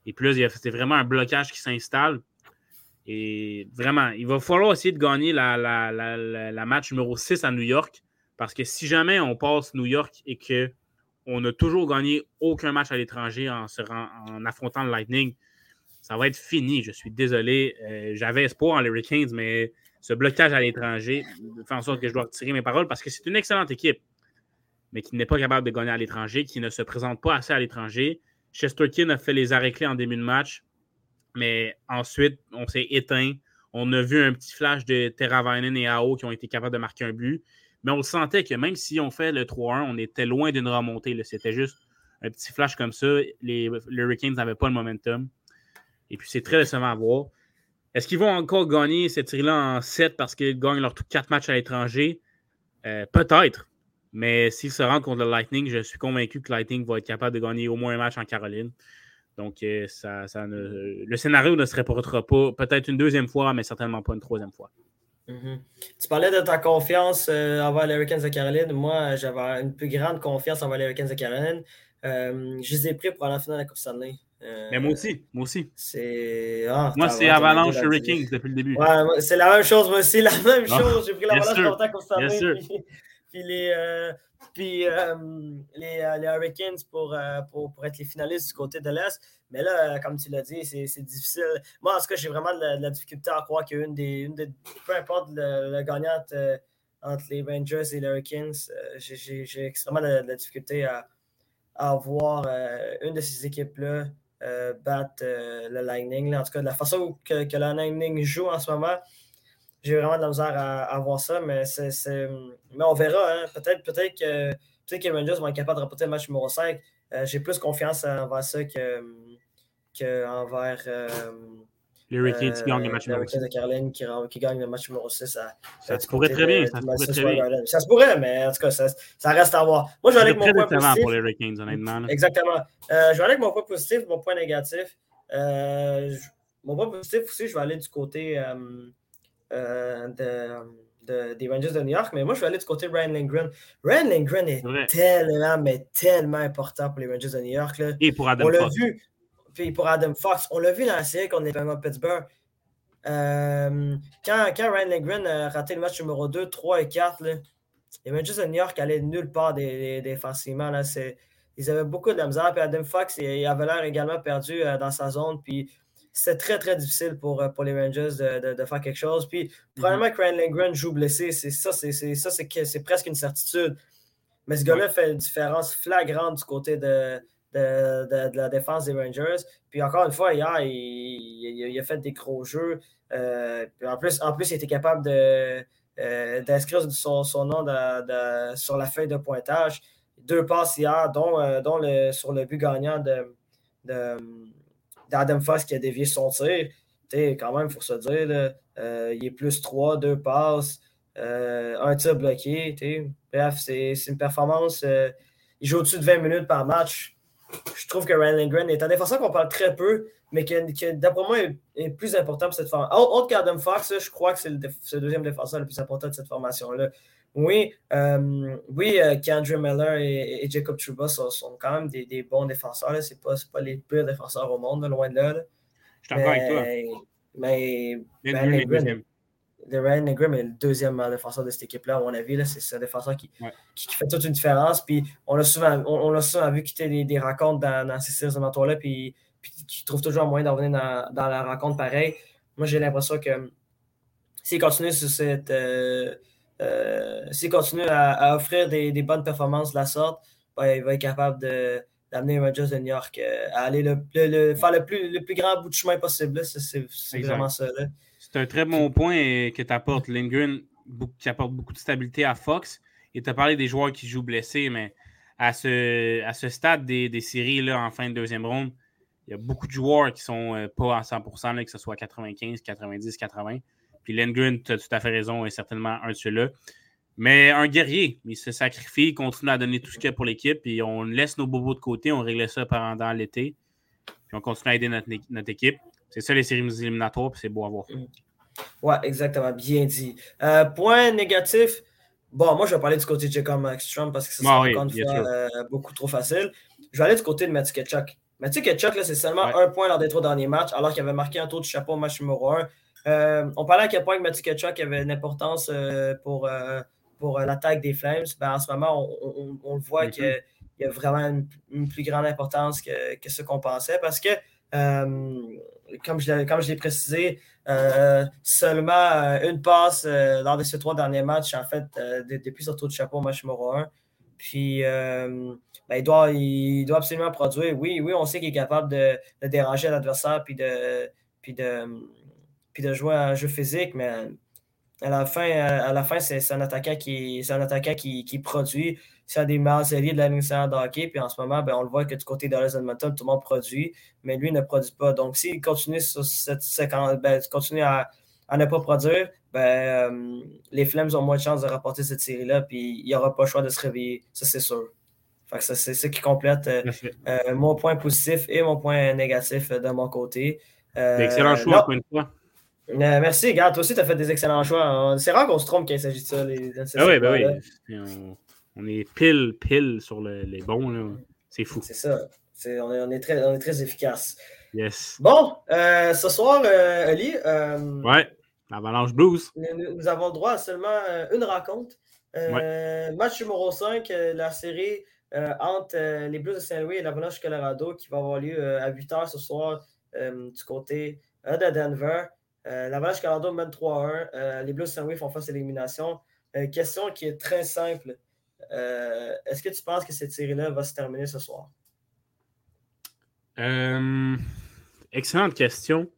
Et puis là, c'est vraiment un blocage qui s'installe. Et vraiment, il va falloir essayer de gagner la, match numéro 6 à New York. Parce que si jamais on passe New York et qu'on n'a toujours gagné aucun match à l'étranger en, affrontant le Lightning, ça va être fini. Je suis désolé. Euh, j'avais espoir en Hurricanes, mais ce blocage à l'étranger fait en sorte que je dois retirer mes paroles parce que c'est une excellente équipe, mais qui n'est pas capable de gagner à l'étranger, qui ne se présente pas assez à l'étranger. Chesterkin a fait les arrêts clés en début de match, mais ensuite, on s'est éteint. On a vu un petit flash de Teravainen et Ao qui ont été capables de marquer un but. Mais on sentait que même si on fait le 3-1, on était loin d'une remontée. C'était juste un petit flash comme ça. Les, les Hurricanes n'avaient pas le momentum. Et puis, c'est très décevant à voir. Est-ce qu'ils vont encore gagner cette série-là en 7 parce qu'ils gagnent leurs 4 matchs à l'étranger? Euh, peut-être. Mais s'ils se rendent contre le Lightning, je suis convaincu que Lightning va être capable de gagner au moins un match en Caroline. Donc, euh, ça, le scénario ne se reportera pas peut-être une deuxième fois, mais certainement pas une troisième fois. Mm-hmm. Tu parlais de ta confiance euh, envers les Hurricanes de Caroline. Moi, j'avais une plus grande confiance envers les Hurricanes de Caroline. je les ai pris pour aller en finale de la Coupe Stanley. Mais moi aussi, moi aussi. C'est. Ah, moi, c'est Avalanche Hurricanes depuis le début. Ouais, c'est la même chose, moi aussi, la même ah, chose. J'ai pris l'Avalanche longtemps qu'on s'en puis, puis les, euh, puis, euh, les, euh, les, Hurricanes pour, pour, pour, être les finalistes du côté de l'Est. Mais là, comme tu l'as dit, c'est difficile. Moi, en tout cas, j'ai vraiment de la, difficulté à croire qu'une des, une des. Peu importe le, le gagnant entre les Rangers et les Hurricanes, j'ai extrêmement de, la difficulté à, à voir une de ces équipes-là euh, battre euh, le Lightning. En tout cas, de la façon que, que, le Lightning joue en ce moment, j'ai vraiment de la misère à, voir ça, mais, mais on verra. Hein. Peut-être, peut-être que, peut que les Rangers vont être capables de remporter le match numéro 5. Euh, j'ai plus confiance envers ça que, que les Hurricanes qui gagnent le match numéro 6. de Caroline qui, qui gagne le match numéro 6. À, ça se pourrait très bien. Ça, se pourrait très bien. ça se pourrait, mais en tout cas, ça, ça reste à voir. Moi, je vais aller avec mon point positif. pour les Hurricanes, honnêtement. Exactement. Euh, je vais aller avec mon point positif, mon point négatif. Euh, mon point positif aussi, je vais aller du côté euh, euh de. De, des Rangers de New York, mais moi je vais aller du côté de Ryan Lindgren. Ryan Lindgren est tellement, mais tellement important pour les Rangers de New York. Là. Et pour Adam On l'a vu, puis pour Adam Fox, on l'a vu dans la série les Penguins de Pittsburgh. Euh, quand, quand Ryan Lindgren a raté le match numéro 2, 3 et 4, là, les Rangers de New York allaient nulle part défensivement. Ils avaient beaucoup de la misère. Puis Adam Fox il, avait l'air également perdu euh, dans sa zone. Puis c'était très, très difficile pour, euh, pour les Rangers de, de, faire quelque chose. Puis mm-hmm. probablement que Ryan Lindgren joue blessé. C'est ça, c'est presque une certitude. Mais ce gars-là fait une différence flagrante du côté de, de, la défense des Rangers. Puis encore une fois, hier, il, a fait des gros jeux. Euh, en, plus, en plus, il était capable de, euh, d'inscrire son, son, nom sur la feuille de pointage. Deux passes hier, dont, euh, dont le, sur le but gagnant de, d'Adam Foss qui a dévié son tir. quand même, il faut se dire, il est plus trois, deux passes, un tir bloqué. Bref, c'est, une performance. il joue au-dessus de 20 minutes par match je trouve que Ryan Lindgren est un défenseur qu'on parle très peu, mais qui, d'après moi, est, plus important pour cette formation. Autre qu'Adam Fox, je crois que c'est le, deuxième défenseur le plus important de cette formation-là. Oui, euh, oui euh, Miller et, Jacob Truba sont, quand même des, bons défenseurs. Ce pas, pas les pires défenseurs au monde, loin de là. Je suis d'accord avec toi. Mais Ryan Ryan Ingram est le deuxième défenseur de cette équipe-là, à mon avis. C'est un défenseur qui, qui, fait toute une différence. Puis on l'a souvent, on, souvent vu quitter des, des rencontres dans, ces séries là puis, puis qui trouve toujours un moyen d'en venir dans, la rencontre pareil. Moi, j'ai l'impression que s'il continue sur cette. Euh, euh, s'il continue à, offrir des, bonnes performances de la sorte, ben, il va être capable d'amener Rangers de New York euh, à aller le, faire le plus, le plus grand bout de chemin possible. C'est vraiment ça. C'est un très bon point que tu apportes. Lindgren qui apporte beaucoup de stabilité à Fox. Et tu as parlé des joueurs qui jouent blessés, mais à ce, à ce stade des, séries là, en fin de deuxième ronde, il y a beaucoup de joueurs qui sont euh, pas à 100%, que ce soit 95, 90, 80. Puis Lindgren, tu as tout à fait raison, est certainement un de ceux-là. Mais un guerrier, il se sacrifie, il continue à donner tout ce qu'il y a pour l'équipe, puis on laisse nos bobos de côté, on règle ça pendant l'été, puis on continue à aider notre, notre équipe. C'est ça les séries éliminatoires, puis c'est beau à voir. Mm. Ouais, exactement, bien dit. Euh, point négatif, bon, moi je vais parler du côté de Jacob Maxstrom parce que ça ah encore une fois euh, beaucoup trop facile. Je vais aller du côté de Matthew Ketchuk. Matthew Ketchuk, c'est seulement un point lors des trois derniers matchs, alors qu'il avait marqué un tour de chapeau au match numéro un. Euh, on parlait à quel point Matthew Ketchuk avait une importance pour, pour l'attaque des Flames. Ben, en ce moment, on, le voit mm-hmm. qu'il y a vraiment une, plus grande importance que, que ce qu'on pensait parce que comme je, l'ai précisé, euh, seulement euh, une passe euh, lors de ces trois derniers matchs, en fait, depuis son tour de chapeau au match numéro 1. Puis, ben, il, doit, il doit absolument produire. Oui, oui, on sait qu'il est capable de, déranger l'adversaire puis de, puis, de, puis de jouer un jeu physique, mais à la fin, à la fin c'est un attaquant, qui, un attaquant qui, qui produit c'est un des meilleurs alliés de la Ligue de hockey. Puis en ce moment, ben, on le voit que du côté de Edmonton, tout le monde produit, mais lui ne produit pas. Donc, s'il continue sur cette séquence, ben, continue à, ne pas produire, ben, euh, les Flames ont moins de chances de rapporter cette série-là, puis il n'y aura pas le choix de se réveiller. Ça, c'est sûr. c'est ce qui complète euh, euh, mon point positif et mon point négatif de mon côté. excellent choix, pour une fois. Merci, regarde, toi aussi, tu as fait des excellents choix. C'est rare qu'on se trompe quand il s'agit de ça. Les, ah oui, ben oui. On est pile, pile sur les bons. C'est fou. C'est ça. on, est, très, on est très efficace. Yes. Bon, euh, ce soir, euh, Ali. Euh, ouais, l'Avalanche Blues. Nous, avons le droit à seulement une rencontre. Match numéro 5, la série entre les Blues de Saint-Louis et l'Avalanche Colorado qui va avoir lieu à 8 h ce soir du côté de Denver. L'Avalanche Colorado mène 3-1. les Blues Saint-Louis font face à l'élimination. question qui est très simple. Euh, est-ce que tu penses que cette série-là va se terminer ce soir? Euh, excellente question.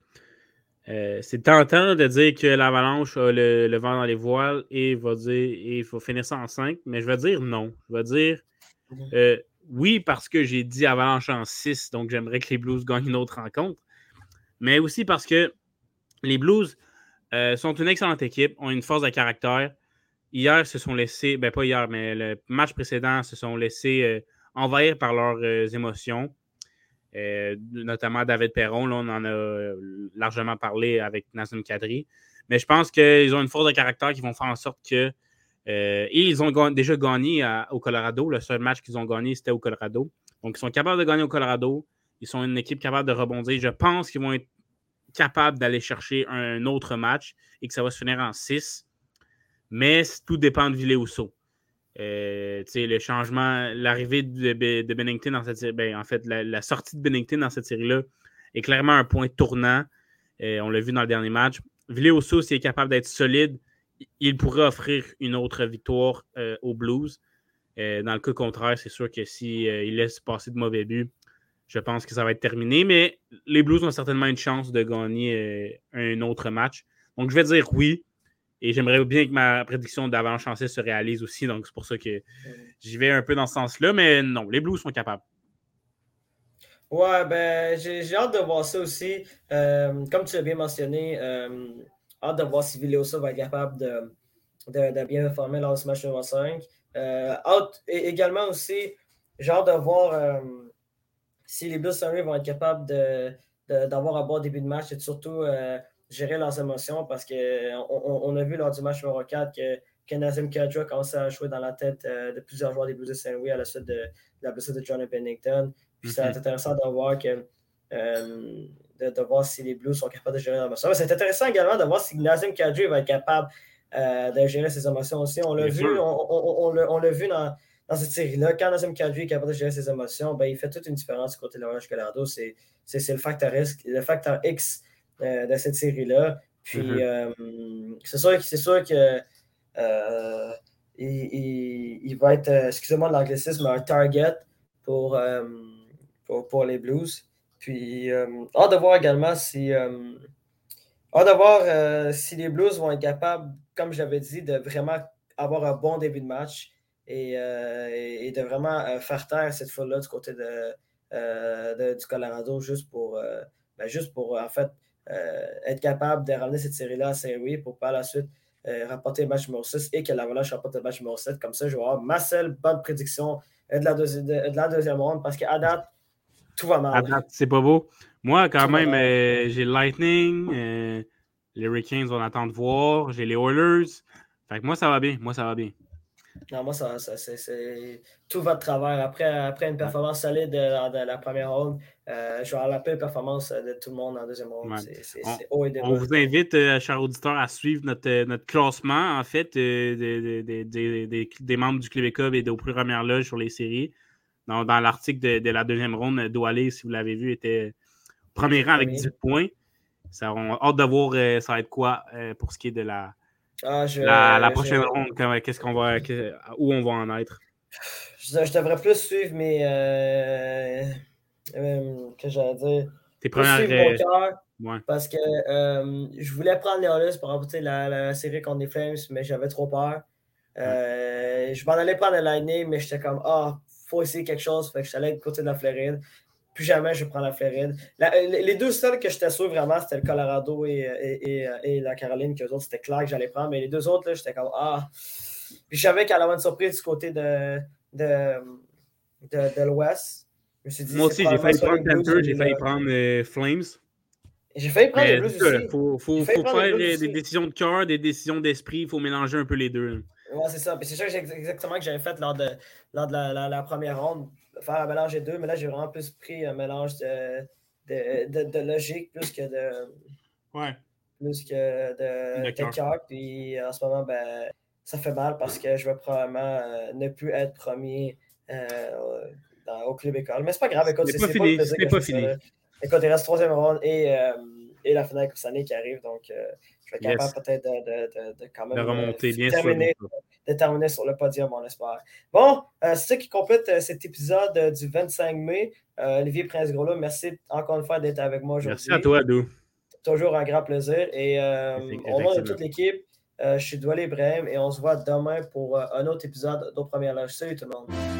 Euh, c'est tentant de dire que l'Avalanche a le, vent dans les voiles et va dire il faut finir ça en 5, mais je vais dire non. Je vais dire mhm. oui parce que j'ai dit Avalanche en 6, donc j'aimerais que les Blues gagnent une autre rencontre, mais aussi parce que les Blues sont une excellente équipe, ont une force de caractère, hier se sont laissés, ben pas hier, mais le match précédent se sont laissés euh, envahir par leurs euh, émotions. Euh, notamment David Perron, là, on en a largement parlé avec Nazem Kadri. Mais je pense qu'ils ont une force de caractère qui vont faire en sorte que. et ils ont déjà gagné au Colorado. Le seul match qu'ils ont gagné, c'était au Colorado. Donc, ils sont capables de gagner au Colorado. Ils sont une équipe capable de rebondir. Je pense qu'ils vont être capables d'aller chercher un autre match et que ça va se finir en 6. Mais tout dépend de Ville-Ousso. Euh, le changement, l'arrivée de, Bennington dans cette série, ben, en fait, la, sortie de Bennington dans cette série-là est clairement un point tournant. Euh, on l'a vu dans le dernier match. Ville-Ousso, s'il est capable d'être solide, il pourrait offrir une autre victoire euh, aux Blues. dans le cas contraire, c'est sûr que s'il il laisse passer de mauvais buts, je pense que ça va être terminé. Mais les Blues ont certainement une chance de gagner un autre match. Donc, je vais dire oui. Et j'aimerais bien que ma prédiction d'avant chancée se réalise aussi. Donc, c'est pour ça que j'y vais un peu dans ce sens-là. Mais non, les Blues sont capables. Ouais, ben, j'ai hâte de voir ça aussi. Euh, comme tu l'as bien mentionné, euh, hâte de voir si Villosa va être capable de, de, bien performer lors ce match numéro 5. Euh, hâte, également aussi, j'ai hâte de voir si les Blues vont être capables d'avoir un bon début de match et surtout gérer leurs émotions parce qu'on on, a vu lors du match numéro 4 que, que Nazim Kadra a commencé à jouer dans la tête de plusieurs joueurs des Blues de Saint-Louis à la suite de, la blessure de Johnny Bennington. Puis c'est mm-hmm. intéressant de voir que de, voir si les Blues sont capables de gérer leurs émotions. C'est intéressant également de voir si Nazim Kadri va être capable euh, de gérer ses émotions aussi. On l'a vu, on, on, l'a vu dans, dans cette série-là. Quand Nazim Kadri est capable de gérer ses émotions, ben, il fait toute une différence du côté de l'Orange Colorado. C'est le facteur, risque, le facteur X euh, de cette série-là. Puis mm-hmm. euh, c'est sûr, sûr que il, il, va être, excusez-moi de l'anglicisme, un target pour, pour, pour les Blues. Puis, euh, hâte de voir également si. Euh, hâte de voir euh, si les Blues vont être capables, comme j'avais dit, de vraiment avoir un bon début de match et, de vraiment faire taire cette foule-là du côté de, du Colorado juste pour, ben, juste pour en fait, être capable de ramener cette série-là à Saint-Louis pour par la suite rapporter le match numéro 6 et que l'Avalanche rapporte le match numéro 7. Comme ça, je vais avoir ma seule bonne prédiction de la, de la deuxième ronde parce qu'à date, tout va mal. C'est pas beau. Moi, quand même, euh, j'ai le Lightning. Euh, les Hurricanes, on attend de voir. J'ai les Oilers. Fait que moi, ça va bien. Moi, ça va bien. Non, moi, ça, ça c'est tout va de travers. Après, après une performance solide de, la première ronde, euh, je vais avoir la pire performance de tout le monde en deuxième ronde. C'est haut et On vous invite, chers auditeurs, à suivre notre, notre classement, en fait, des, des, membres du Québécois et des premières loges sur les séries dans, l'article de, la deuxième ronde, Doualé, si vous l'avez vu, était premier rang avec 10 points. Ça, on hâte de voir euh, ça va être quoi euh, pour ce qui est de la, ah, la, prochaine ronde. Qu'est-ce qu'on va, où on va en être? Je, devrais plus suivre mes. Euh, que j'allais dire. Tes premières. Ouais. Parce que je voulais prendre les Oilers pour remporter la, série contre les Flames, mais j'avais trop peur. Je m'en allais prendre le Lightning, mais j'étais comme, ah, faut essayer quelque chose. Fait que je suis allé côté de la Floride. Plus jamais je prends la Floride. les deux seuls que j'étais sûr vraiment, c'était le Colorado et, et, et, la Caroline, que les autres, c'était clair que j'allais prendre. Mais les deux autres, j'étais comme Ah. Puis je savais qu'elle avait une surprise du côté de, de, de, de l'Ouest. Moi aussi, j'ai failli prendre Panther, j'ai failli prendre euh, Flames. J'ai failli prendre les Blues. Il faut, faut, faut faire des, des, décisions de cœur, des décisions d'esprit. Il faut mélanger un peu les deux. Ouais, c'est ça. C'est ça exactement que j'avais fait lors de, lors de la, la, première ronde, faire un mélange des deux, mais là, j'ai vraiment plus pris un mélange de, de, de, logique plus que de. Ouais. Plus que de, de cœur. Puis en ce moment, ben, ça fait mal parce que je vais probablement euh, ne plus être premier euh, dans, au club école. Mais c'est pas grave, écoute, c'est pas, fini. C'est pas fini. Écoute, il reste troisième ronde et, euh, et la finale cette année qui arrive. Donc, je vais être capable peut-être de, de, de, quand même. De remonter bien terminer, de terminer sur le podium, on espère. Bon, euh, c'est ça qui complète euh, cet épisode euh, du 25 mai. Olivier Prince-Groslo, merci encore une fois d'être avec moi aujourd'hui. Merci à toi, Adou. Toujours un grand plaisir. Et au nom de toute l'équipe, je suis Doualé Ibrahim et on se voit demain pour un autre épisode d'Au Première Loge. Salut tout le monde.